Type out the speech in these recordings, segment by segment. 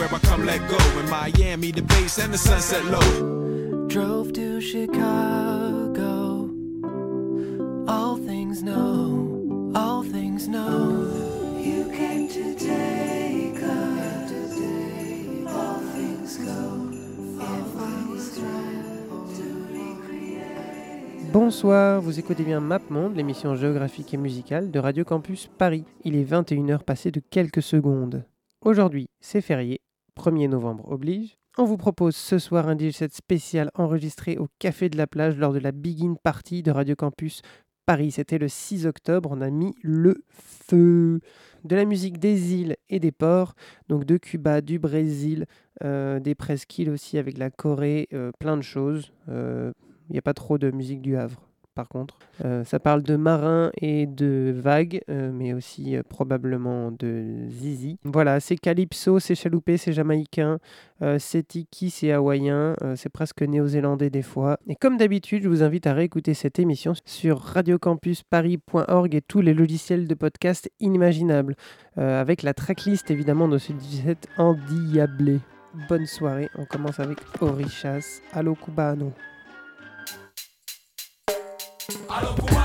Where I come let go. In Miami, the base and the sunset low. Drove to Chicago. All things know, all things know. You came to take us. All things go, all things Bonsoir, vous écoutez bien MapMonde, l'émission géographique et musicale de Radio Campus Paris. Il est 21h passé de quelques secondes. Aujourd'hui, c'est férié, 1er novembre oblige. On vous propose ce soir un DJ set spécial enregistré au Café de la Plage lors de la Begin Party de Radio Campus Paris. C'était le 6 octobre, on a mis le feu. De la musique des îles et des ports, donc de Cuba, du Brésil, euh, des presqu'îles aussi avec la Corée, euh, plein de choses. Euh, il n'y a pas trop de musique du Havre, par contre. Euh, ça parle de marins et de vagues, euh, mais aussi euh, probablement de zizi. Voilà, c'est calypso, c'est chaloupé, c'est jamaïcain, c'est tiki, c'est hawaïen, c'est presque néo-zélandais des fois. Et comme d'habitude, je vous invite à réécouter cette émission sur radiocampusparis.org et tous les logiciels de podcast inimaginables, avec la tracklist évidemment de ce 17 endiablé. Bonne soirée, on commence avec Orichas, Allo Cubano. A los cubanos,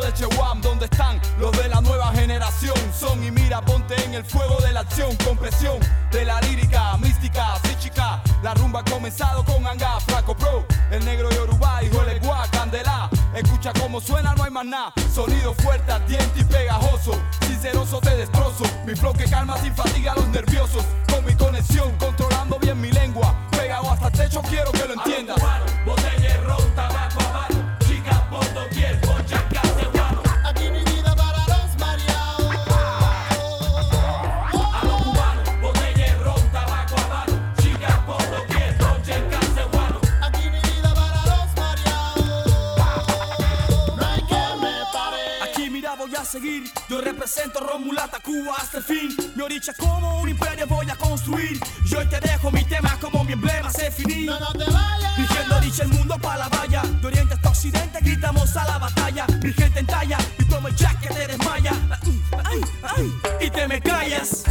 de Chewam, donde están los de la nueva generación. Son y mira, ponte en el fuego de la acción, con presión de la lírica, mística, chica. La rumba ha comenzado con Anga, Flaco Pro, el negro Yoruba, hijo de Gua, Candela. Escucha cómo suena, no hay más nada. Sonido fuerte, ardiente y pegajoso. Sinceroso te destrozo. Mi flow que calma sin fatiga a los nerviosos. Con mi conexión, controlando bien mi lengua. Pegado hasta el techo, quiero que lo entiendas. botella ron, tabaco seguir, yo represento Romulata Cuba hasta el fin. Mi oricha como un imperio voy a construir. Yo hoy te dejo mi tema como mi emblema se finí. No, no te vayas. Dirigiendo oricha el mundo para la valla. De oriente hasta occidente gritamos a la batalla. Mi gente en talla y toma el jack que te desmaya. Ay, ay, y te me callas.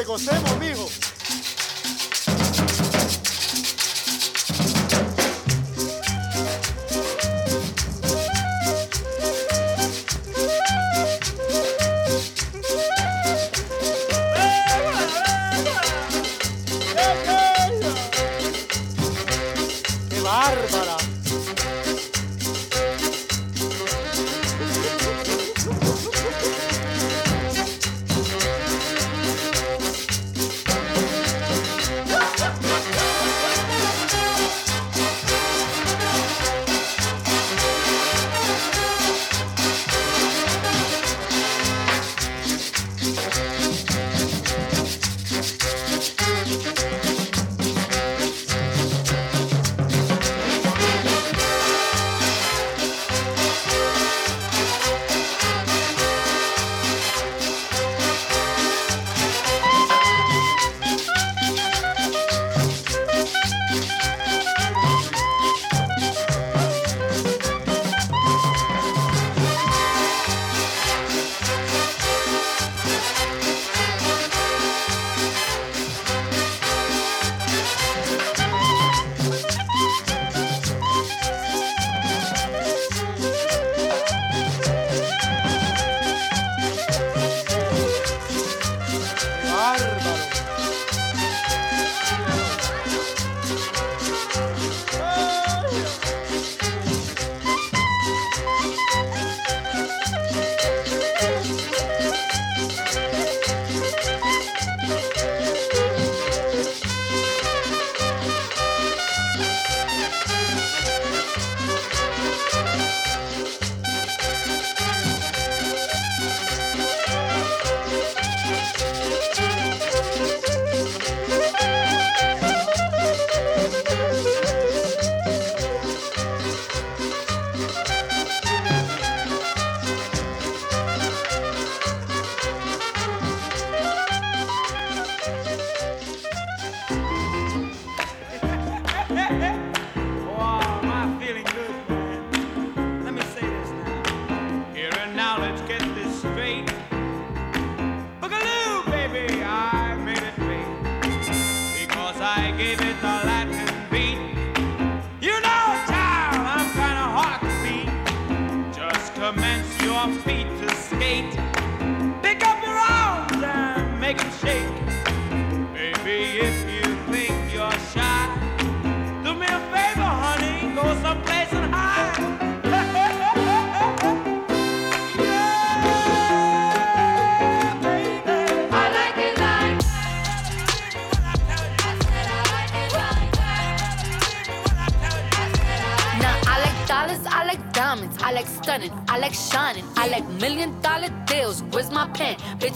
Que gocemos, mijo.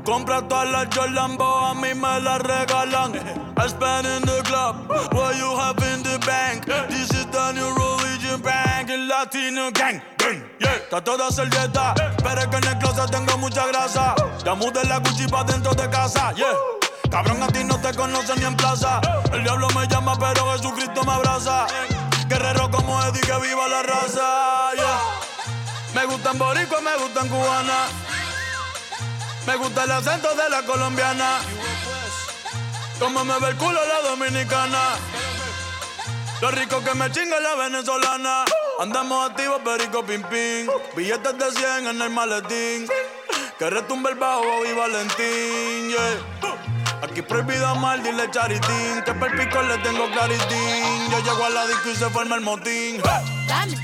Tú compras todas las Jordan, a mí me las regalan. I spend in the club, what you have in the bank. This is the new religion bank, el latino gang. Yeah, está toda servieta, pero es que en el closet tengo mucha grasa. Ya mudé la Gucci pa' dentro de casa, yeah. Cabrón, a ti no te conocen ni en plaza. El diablo me llama, pero Jesucristo me abraza. Guerrero como Eddie, que viva la raza, yeah. Me gustan boricua, me gustan cubana. Me gusta el acento de la colombiana. Como me ve el culo la dominicana. Lo rico que me chinga la venezolana. Andamos activos, perico pim pim. Billetes de 100 en el maletín. Que retumbe el bajo y Valentín, yeah. Aquí prohibido amar, dile charitín. Que per pico le tengo claritín. Yo llego a la disco y se forma el motín. Diamond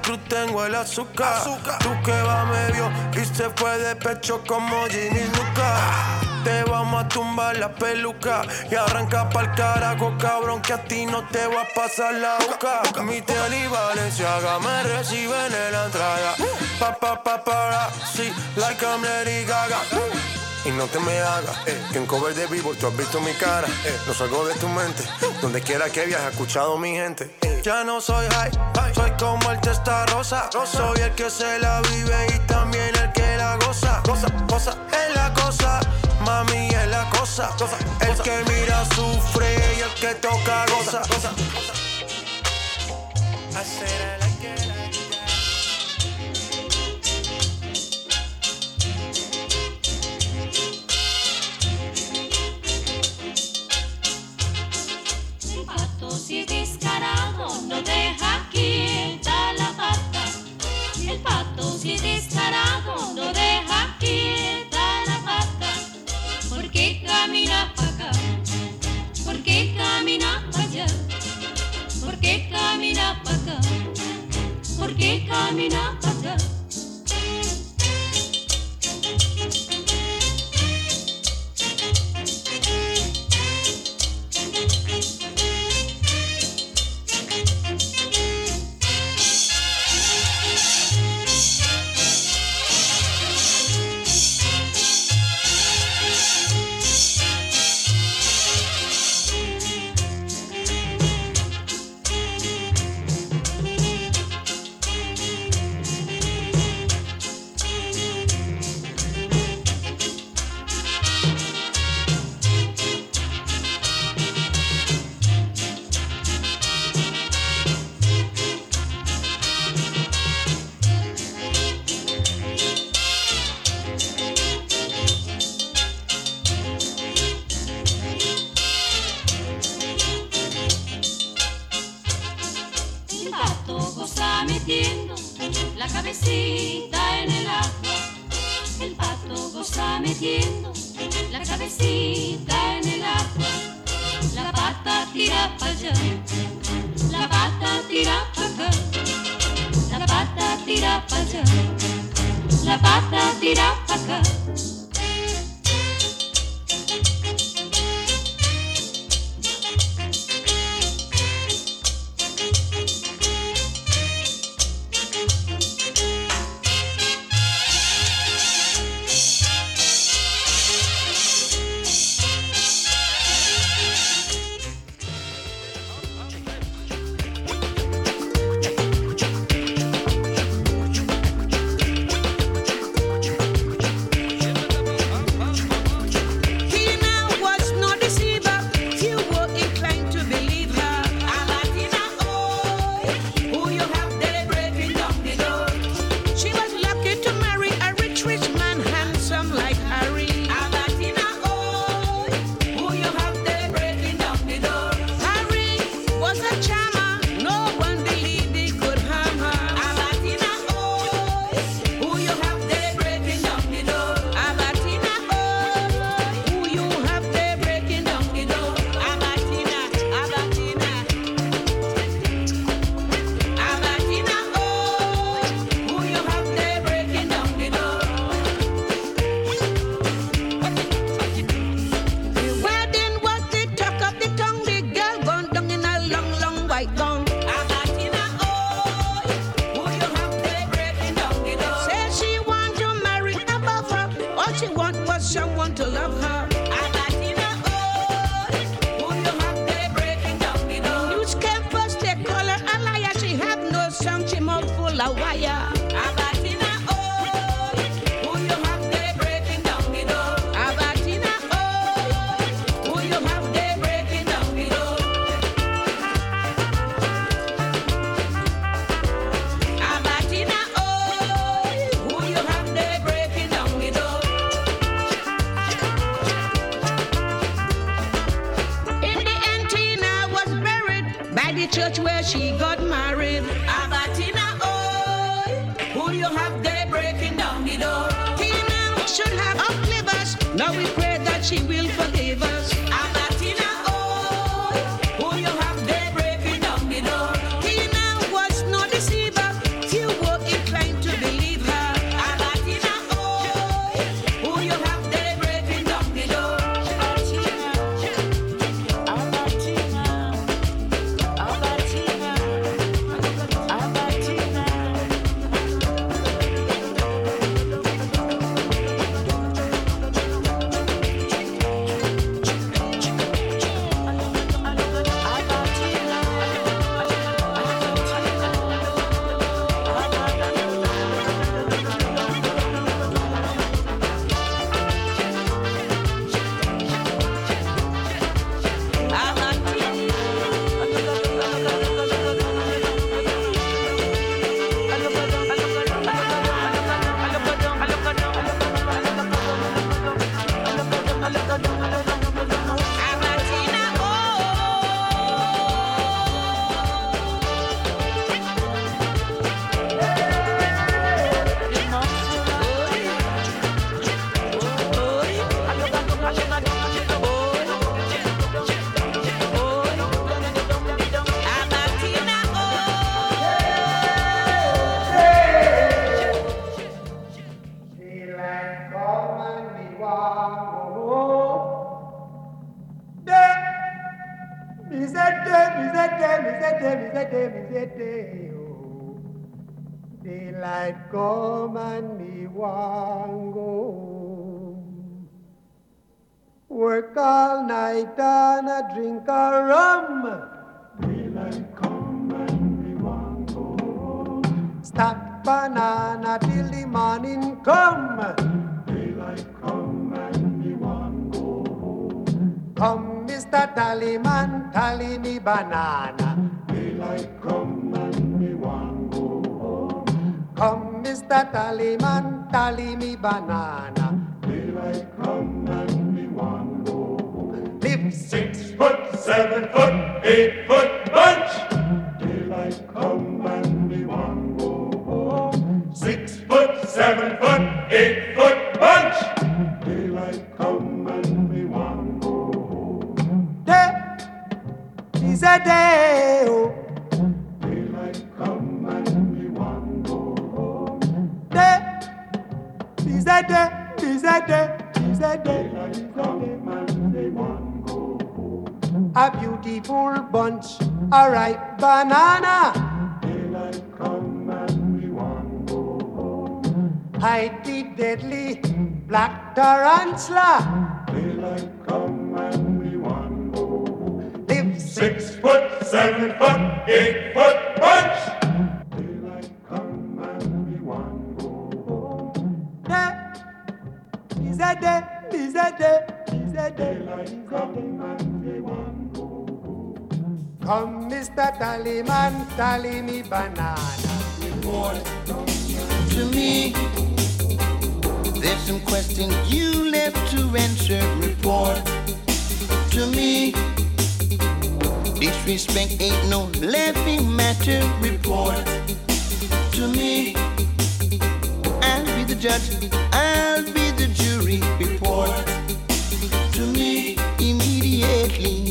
cruz tengo el azúcar. Tú que va medio y se fue de pecho como Ginny Luca. Te vamos a tumbar la peluca y arranca pa'l carajo, cabrón, que a ti no te va a pasar la boca. Mi tele y Valenciaga me reciben en la entrada. Pa, pa, pa, para, sí, like I'm Gaga. Y no te me hagas, eh, que en cover de vivo tú has visto mi cara. Eh, no salgo de tu mente, donde quiera que viajes, escuchado mi gente. Eh, ya no soy high, soy como el testa rosa. Soy el que se la vive y también el que la goza. Cosa, cosa, es la cosa, mami es la cosa. El que mira sufre y el que toca goza. goza. camina para acá? ¿Por qué camina para acá? Cabecita en el agua. El pato goza metiendo la cabecita en el agua. La pata tira para allá, la pata tira para acá. La pata tira para allá, la pata tira para acá. Drink a rum. Daylight come and me want home. Stack banana till the morning come. Daylight come and me want go home. Come, Mr. Tallyman, tally me banana. Daylight come and me want go home. Come, Mr. Tallyman, tally me banana. Daylight come six foot, seven foot, eight foot bunch. Daylight come and me want go home. Six foot, seven foot, eight foot bunch. Daylight come and me want go home. Day is a day. Oh. Daylight come and me want go home. Day is a day. Is a day. Is a day. Daylight come and me want. A beautiful bunch, a ripe banana. Daylight come and we want go home. Hide the deadly black tarantula. Daylight come and we want go home. Live six foot, seven foot, eight foot bunch. Daylight come and we want go home. Day is a day, is a day, is a day. Daylight come and we want. Come, Mr. Tallyman, tally me banana. Report to me. There's some questions you left to answer. Report to me. Disrespect ain't no laughing matter. Report to me. I'll be the judge. I'll be the jury. Report to me immediately. Immediately.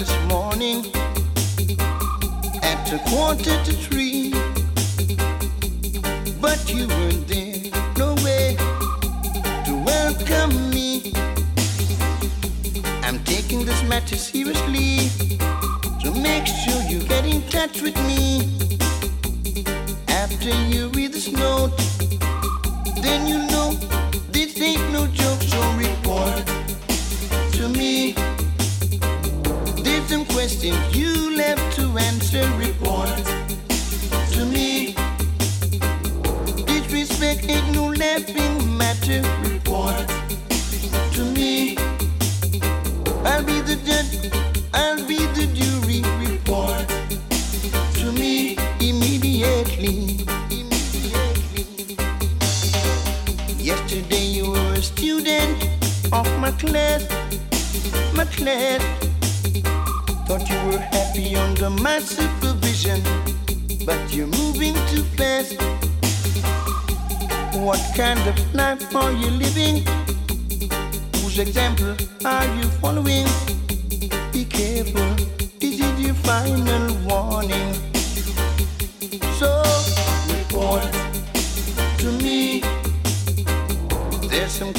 This morning at a quarter to three. But you weren't there, no way to welcome me. I'm taking this matter seriously, so make sure you get in touch with me. After you read this note, then you the judge. I'll be the jury. Report to me immediately. Yesterday you were a student of my class. My class. Thought you were happy under my supervision, but you're moving too fast. What kind of life are you living? Whose example are you following? This is your final warning. So, report to me. There's some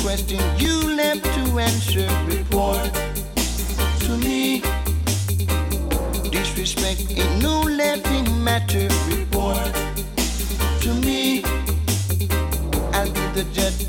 you left to answer. Report to me. Disrespect ain't no laughing matter. Report to me. I'll be the judge.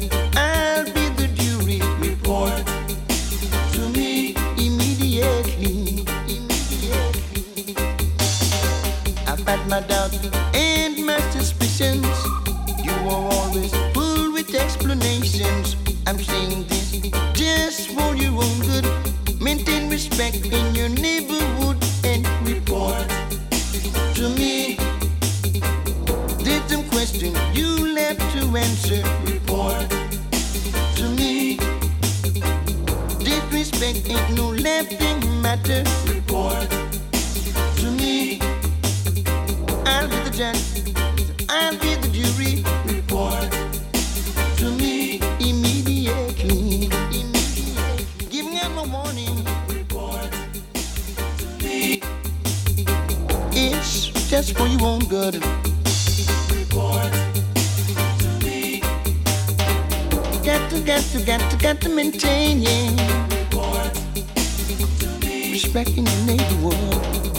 to, got to, got to, got to maintain, yeah. Respecting the neighborhood.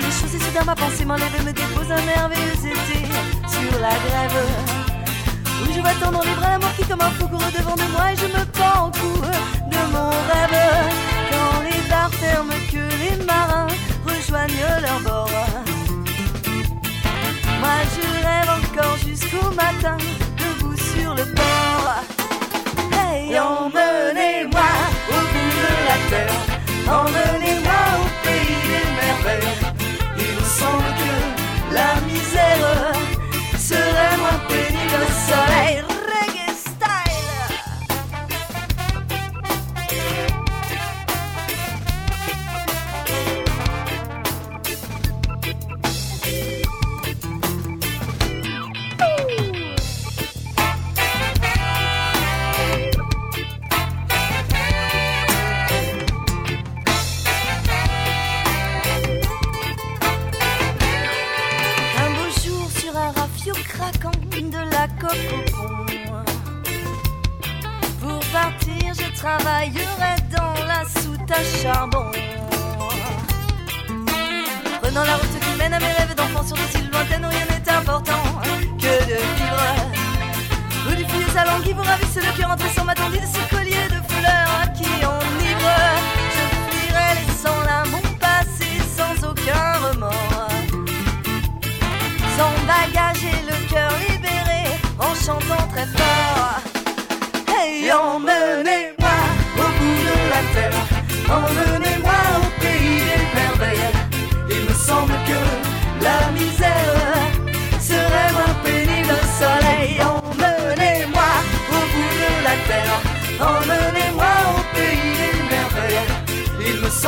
Les choses et soudain ma pensée m'enlève et me dépose un merveilleux été sur la grève. Où je vois tendre les bras la mort qui comme un fou court devant de moi et je me pends en cou de mon rêve. Quand les bars ferment, que les marins rejoignent leur bord. Moi je rêve encore jusqu'au matin, debout sur le port. Hey, emmenez-moi au bout de la terre, emmenez-moi au pays des merveilles terre serait moins béni le soleil.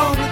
song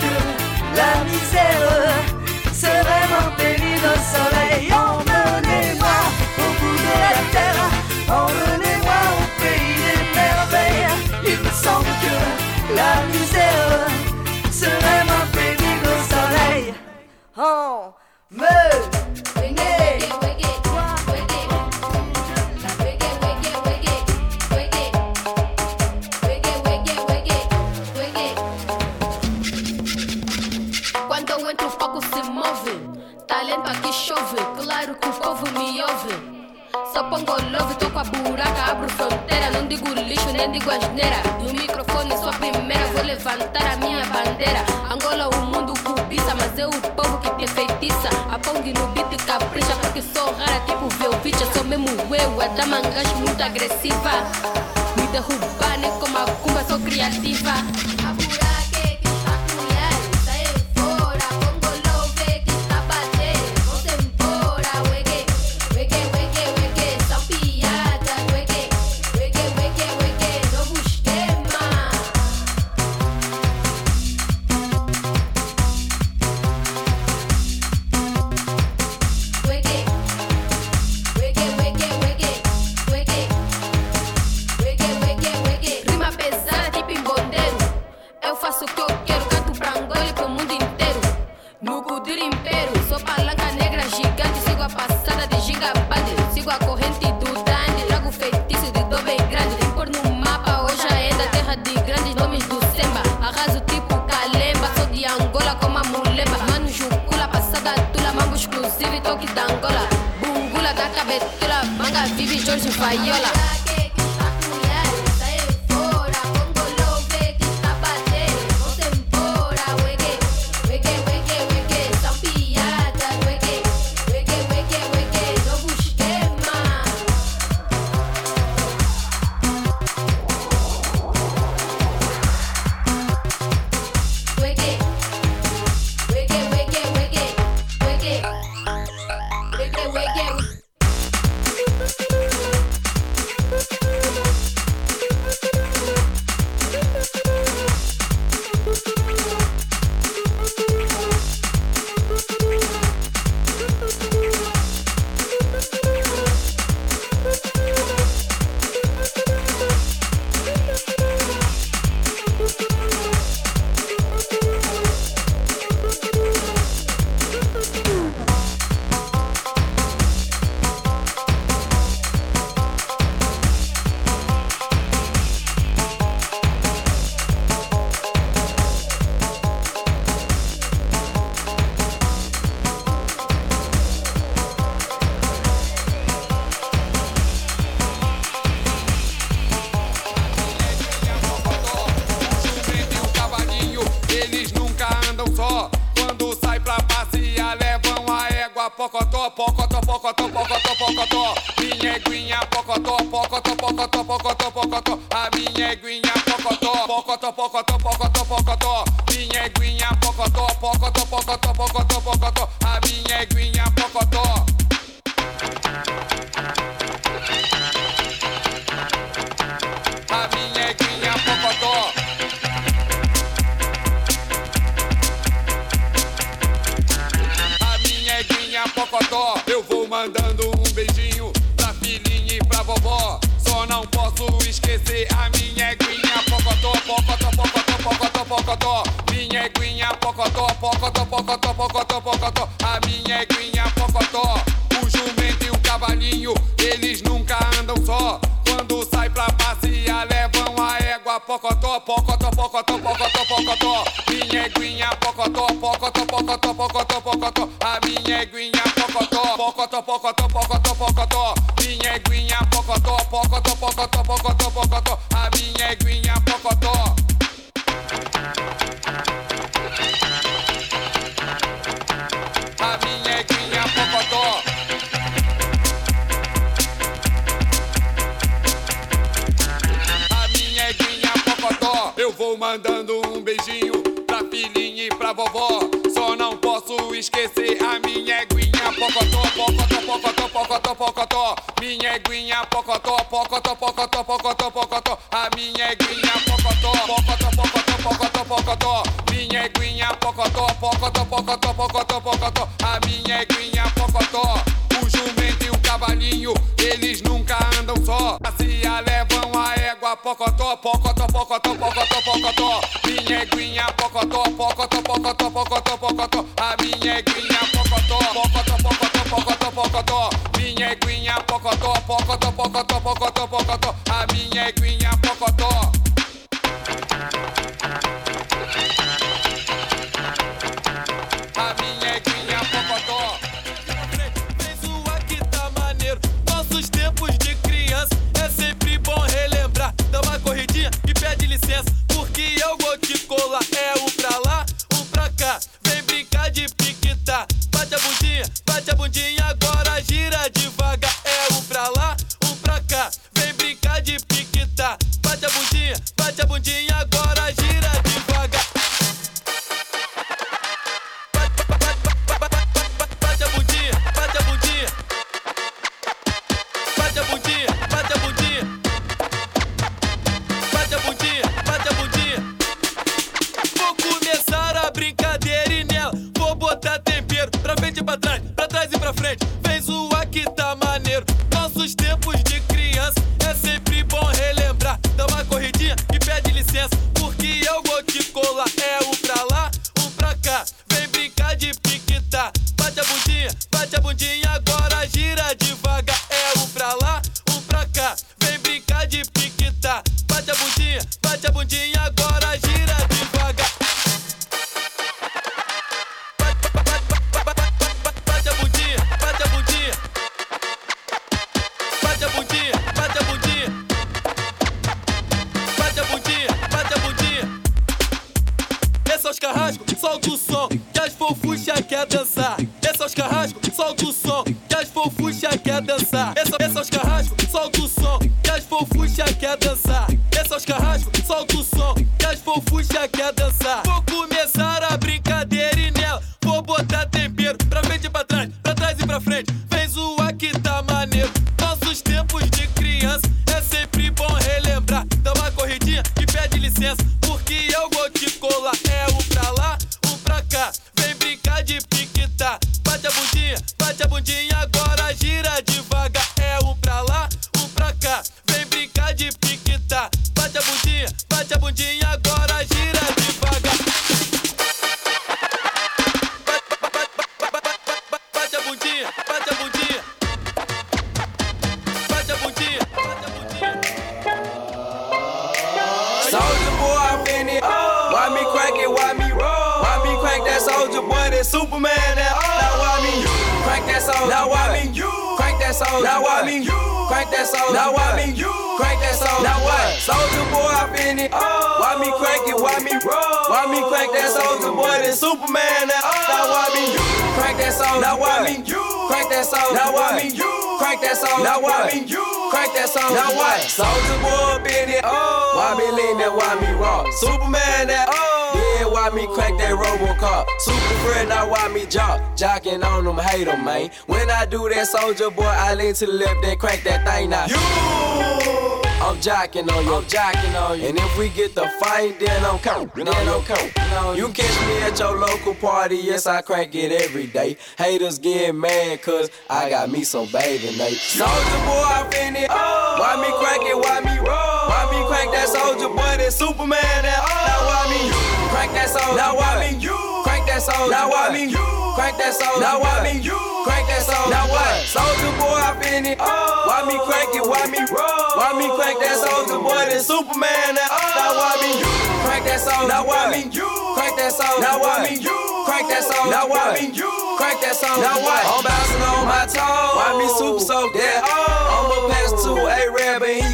gash muito agressiva. Muita urbana como a Kuma, sou criativa. Joyce and Fayola. poco a poco Minha eguinha pocotó, pocotó, pocotó, pocotó, pocotó. A minha eguinha solta o som, que as fofuchas quer. Jocking on them, hate them, man. When I do that, soldier boy, I lean to the left, then crank that thing now. You! I'm jocking on you, I'm jocking on you. And if we get the fight, then I'm count, then I'm count. You catch me at your local party, yes, I crank it every day. Haters get mad, cause I got me some bathing Nate. Soldier boy, I fin it. Why me crack it, why me roll? Why me crack that soldier boy, that Superman, that Now why me crack that soldier? Now why me crack that soldier? Now why me crack that soldier? Now why me crack that soldier? Now what? Soldier boy, I fin it. Oh. Why me crack it, why me roll? Why me crack that soldier boy, that Superman, that oh. Now why me you crack that soldier? Now why me crack that soldier? Now why me crack that soldier? Now why me crack that soldier? Now what? I'm bouncing on my toes. Why me super soak that? Oh. I'ma pass to A-Rab and he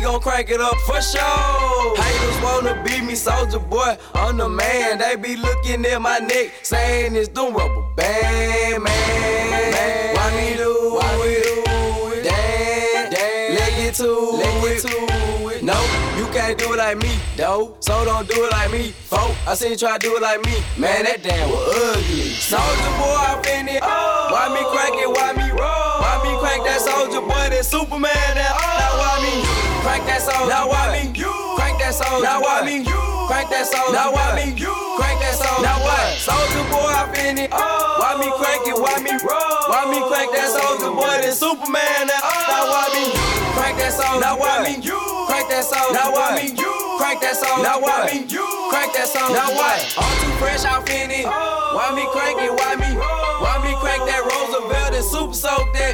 gon' crank it up for sure. Haters wanna beat me, soldier boy. I'm the man. They be looking at my neck, saying it's doing rubber band, man. Why me do it? Damn, damn. Let get to it. No, you can't do it like me, though. So don't do it like me, folk. I seen you try to do it like me. Man, that damn was ugly. Soldier boy, I fin it. Why me crank it? Why me roll? Why me crank that soldier boy? That Superman, that Now why me crack that soldier? Now why me crack that soldier? Now why me crack that soldier? Now why me crack that soldier? Now what? Soldier boy, I fin it. Why me crack it? Why me roll? Why me crack that soldier boy? Oh. That Superman, that Now why me crack that soldier? Now why me crack that soldier? Now why me crack that soldier? Now why me crack that soldier? Now what? I'm too fresh, I fin it. Oh. Why me crank it? Why me? Why me crank that Roosevelt and super soak that?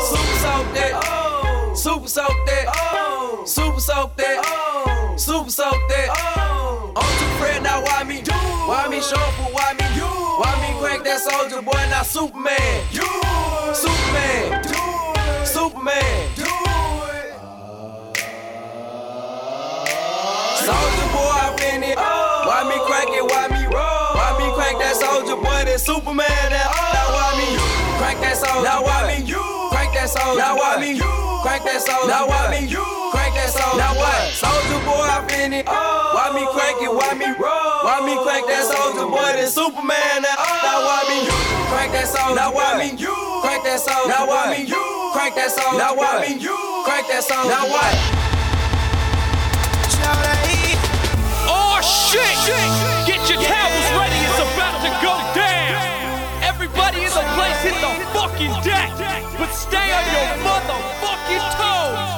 Super soak that. Super soak that. Super soak that. Oh. Super soak that. I'm too fresh, now why me? Why me show for why me? Why me crank that soldier boy? Now Superman. Superman. Superman. Soldier boy, I fin it. Oh. Why me crack it? Why me roll? Why me crack that soldier boy? That Superman. That oh. now why me crack that soldier? Now why me crack that soldier? Now why me crack that soldier? Now why me crack Soldier boy, I fin it. Why me crack it? Why me roll? Why me crack that soldier boy? That Superman. That now why me crack that soldier? Now why me crack that soldier? Now why me crack that soldier? Now why me crack that soldier? Now what? Oh shit! Get your towels ready, it's about to go down! Everybody in the place hit the fucking deck! But stay on your motherfucking toes!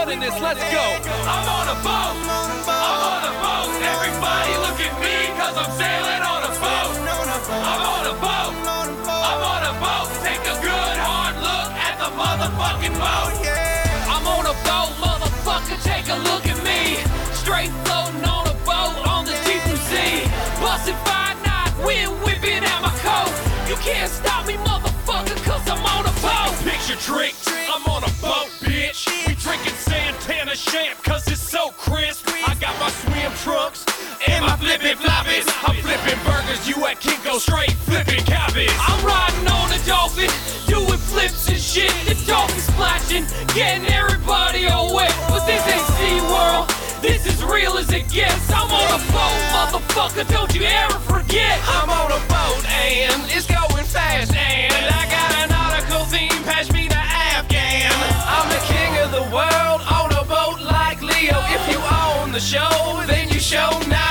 Running this, let's go! I'm on a boat! I'm on a boat! Everybody look at me, cause I'm sailing on a boat! I'm on a boat! I'm on a boat! Take a good hard look at the motherfucking boat! I'm on a boat, motherfucker, take a look at me! Straight floating on a boat on the deep blue sea. Busting five knots, wind whipping out my coat. You can't stop me, motherfucker, I'm on a boat. Picture trick, I'm on a boat, bitch. We drinking Santana champ, cause it's so crisp. I got my swim trunks and my flippin' floppies. I'm flippin' burgers, you at Kinko straight flippin' cabbage. I'm riding on a dolphin, doing flips and shit. The dolphin splashing, getting everybody all wet. But this ain't SeaWorld. This is real as it gets. I'm on a boat, motherfucker. Don't you ever forget. I'm on a boat and it's going fast and show, then you show now.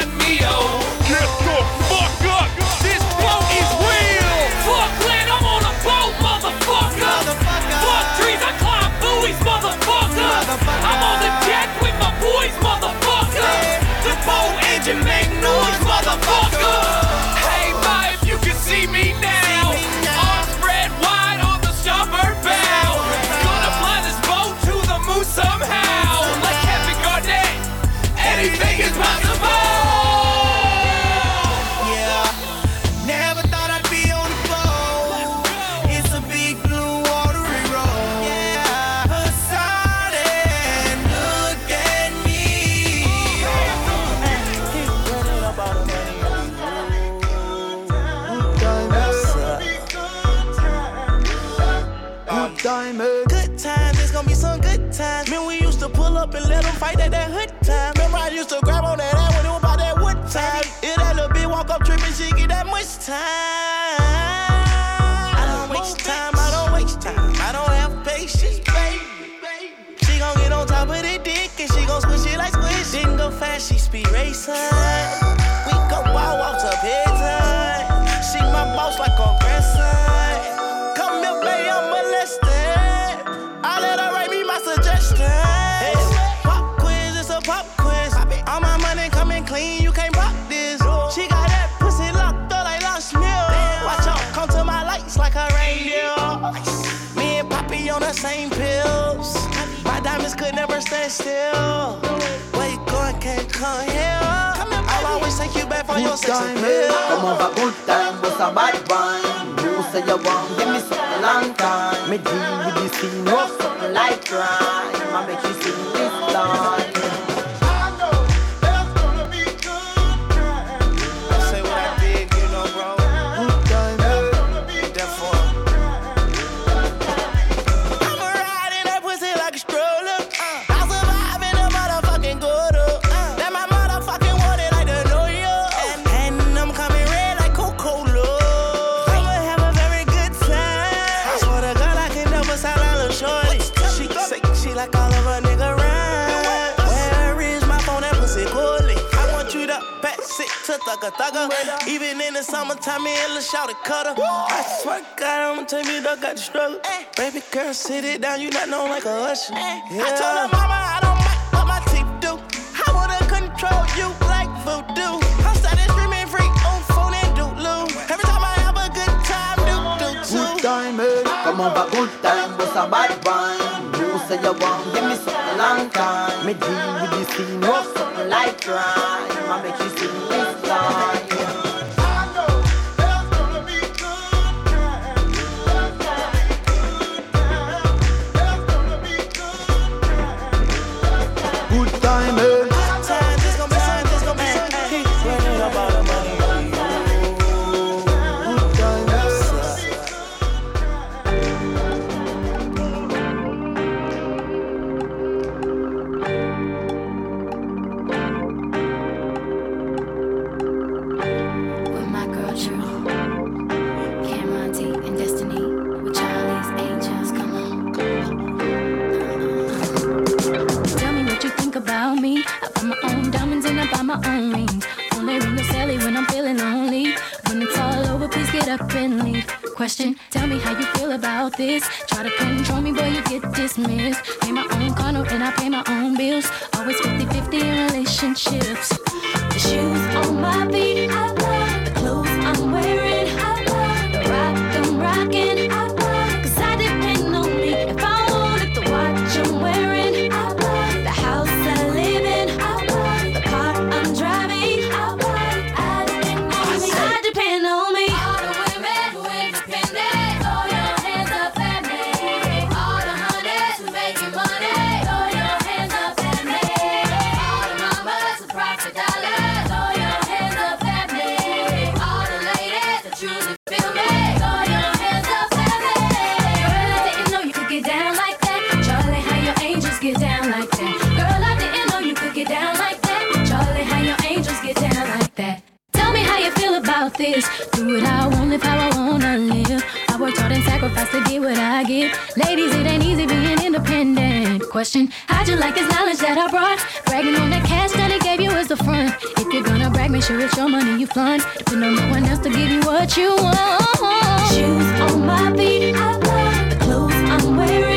Even in the summertime, me and Lil Shout cutter. I swear to God, I'ma take me duck got the struggle. Eh. Baby girl, sit it down, you not know like a usher. Eh. Yeah. I told her mama I don't mind what my teeth do. I wanna control you like voodoo. I'm started streaming free on phone and doodloo. Every time I have a good time, do do too. Good time, hey. Come on, but good time, what's a bad fine. You say you want, give me something long time. Me deal with this thing, no something like that. I make you see this time. Try to control me, boy, you get dismissed. Pay my own condo and I pay my own bills. Always 50 50 in relationships. The shoes on my feet, I question. How'd you like this knowledge that I brought? Bragging on that cash that he gave you is the front. If you're gonna brag, make sure it's your money you flaunt. Depend on no one else to give you what you want. Shoes on my feet, I love the clothes I'm wearing.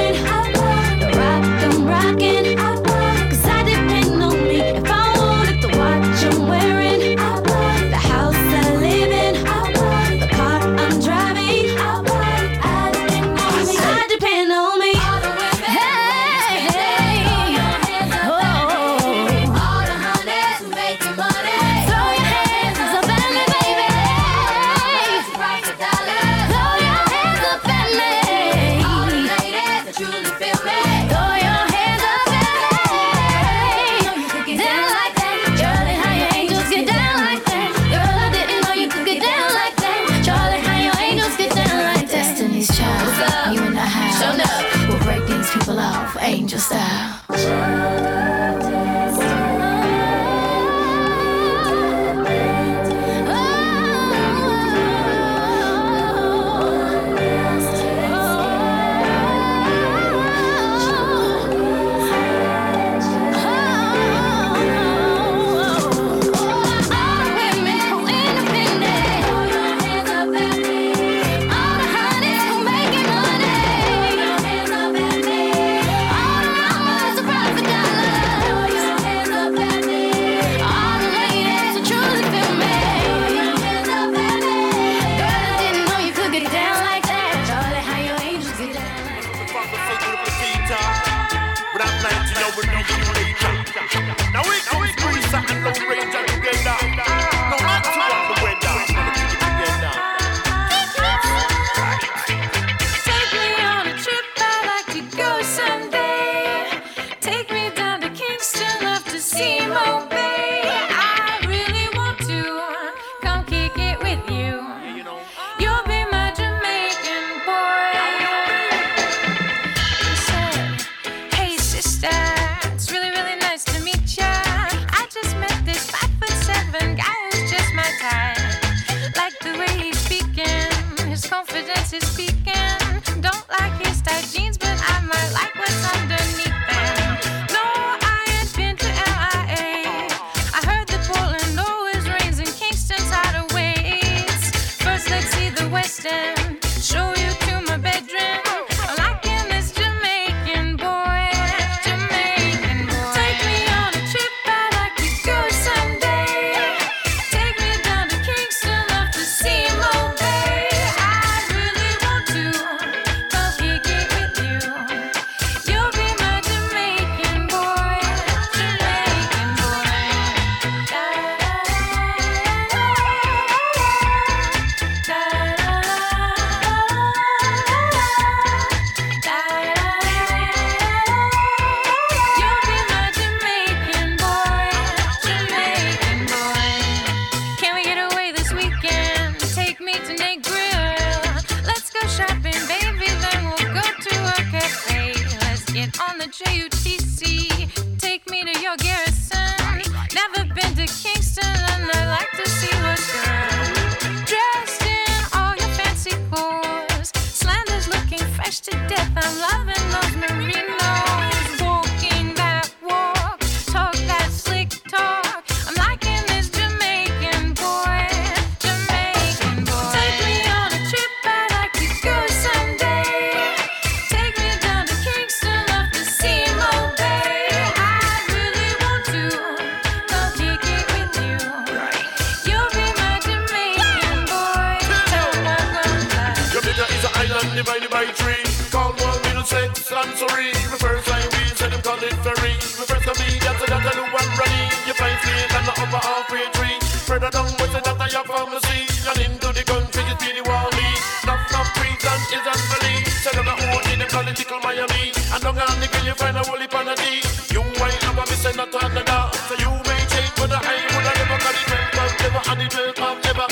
love ever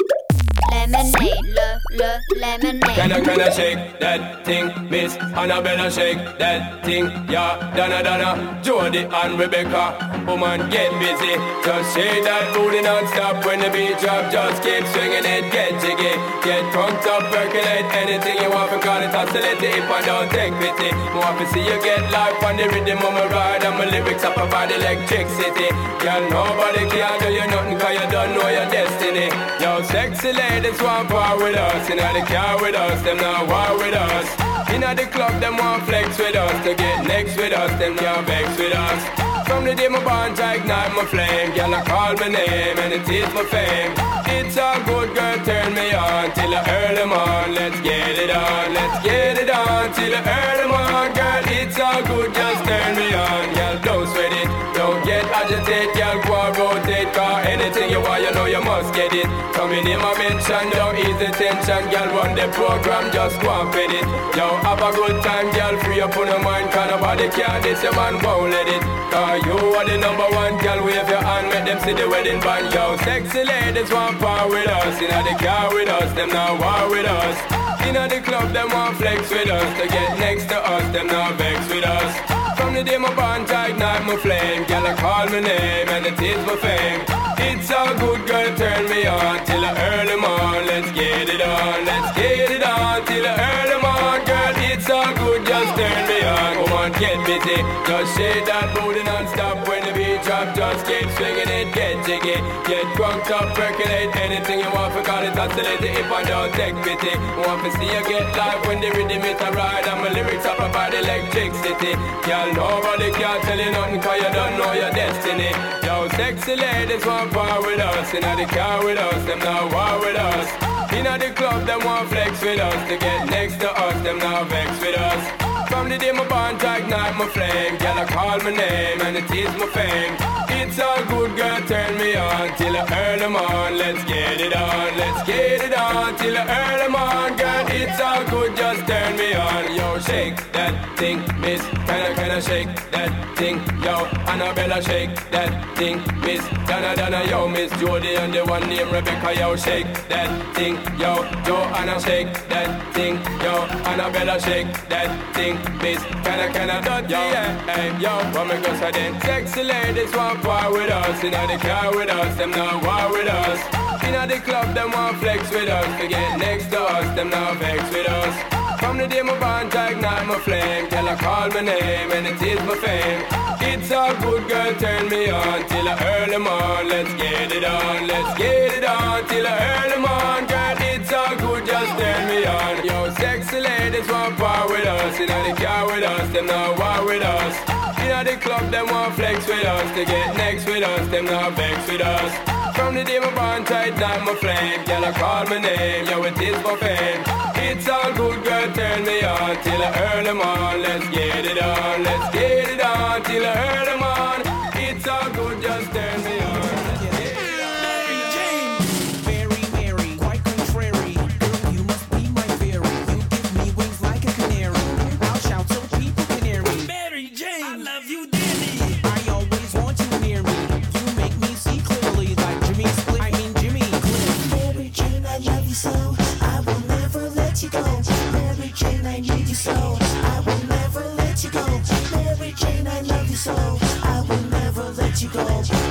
Lemonade, le, le, lemonade. Can I, can I shake that thing, Miss Annabella? Shake that thing, yeah, Donna, Donna, Jody and Rebecca. Woman, get busy. Just shake that booty non-stop when the beat drop. Just keep swinging it, get jiggy. Get drunk up, percolate anything you want. Because it's oscillating if I don't take pity. More to see you get life on the rhythm of my ride. And my lyrics up provide electricity. Girl, nobody can do you nothing cause you don't know your destiny. Yo, sexy ladies want part with us. In the car with us, them not war with us. In the club, them want flex with us. To get next with us, them can't vex with us. From the day my bond, I ignite my flame. Girl, I call my name and it is my fame. It's all good, girl, turn me on till the early morn. Let's get it on, let's get it on till the early morn. Girl, it's all good, just turn me on. Girl, don't sweat it, it. Coming in my mention, don't ease the tension. Girl, run the program, just go and fit it. Yo, have a good time, girl, free up on your mind. Cause nobody can this, your man won't let it. Cause you are the number one, girl, wave your hand, make them see the wedding band. Yo, sexy ladies want part with us. In the car with us, them not war with us. In the club, them want flex with us. To get next to us, them not vex with us. From the day my bond, I ignite my flame. Girl, I call my name and it is my fame. It's all good, girl, turn me on till the early morn. Let's get it on, let's get it on till the early morn, girl. It's all good, just turn me on. Come on, get busy, just shake that booty non-stop when the beat drop. Just keep swinging it, get drunk up, percolate anything you want. Forgot it, oscillate if I don't take pity. Want to see you get live when the rhythm it a ride and my lyrics up about electricity. Girl, nobody can tell you nothing 'cause you don't know your destiny. Yo, sexy ladies want part with us, in the car with us, them not war with us. In the club, them want flex with us, to get next to us, them not vex with us. From the day my bond, I ignite my flame, girl, I call my name and it is my fame. It's all good, girl, turn me on till the early morn. Let's get it on, let's get it on till the early morn, girl. It's all good, just turn me on. Yo, shake that thing, miss. Can I, can I shake that thing? Yo, Annabella, shake that thing, miss. Donna, Donna, yo, miss Jody and the one named Rebecca, yo, shake that thing, yo. Joanna, shake that thing, yo. Annabella, shake that thing, miss. I, can I, yo, hey, yo, what me go say then? Sexy ladies want war with us, in the car with us, them not war with us. In the club, them want flex with us, to get next to us, them not vex with us. From the day my I ignite my flame, till I call my name and it is my fame. It's all good, girl, turn me on till the early morn. Let's get it on, let's get it on till the early them not war with us. In the club, them want flex with us, to get next with us, them not vex with us. From the day my bond tight, not my flame, girl, I call my name, yo, it is my fame. It's all good, girl, turn me on till the early morn. Let's get it on, let's get it on till the early morn. It's all good, just turn me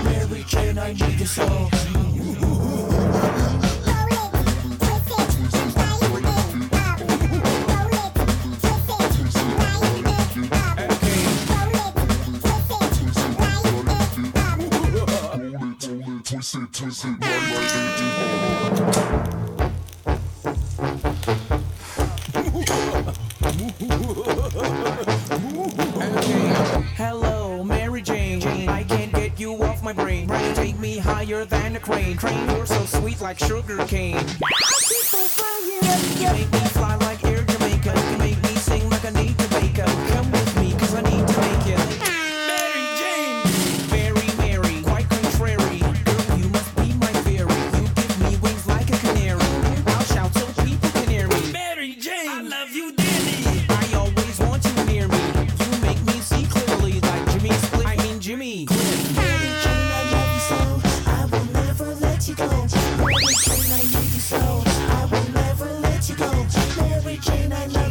Mary Jane, I need you so. like sugar cane.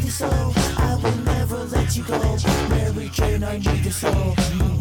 you so. I will never let you go. Mary Jane, I need you so.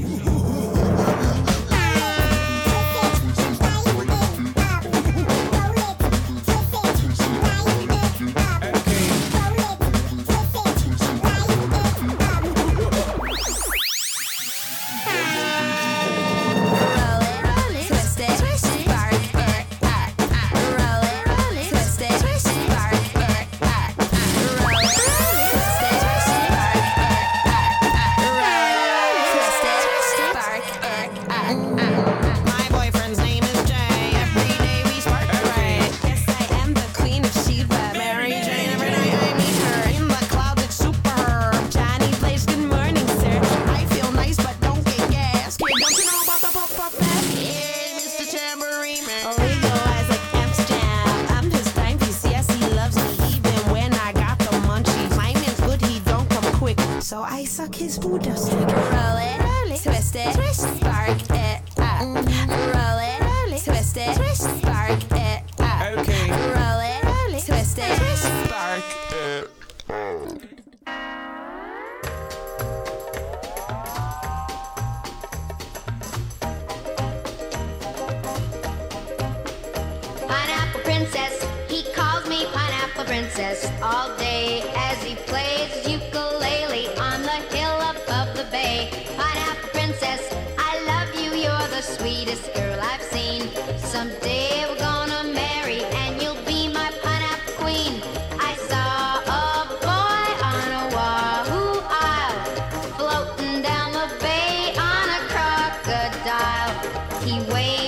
Milky Way.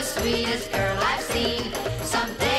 the sweetest girl I've seen. Something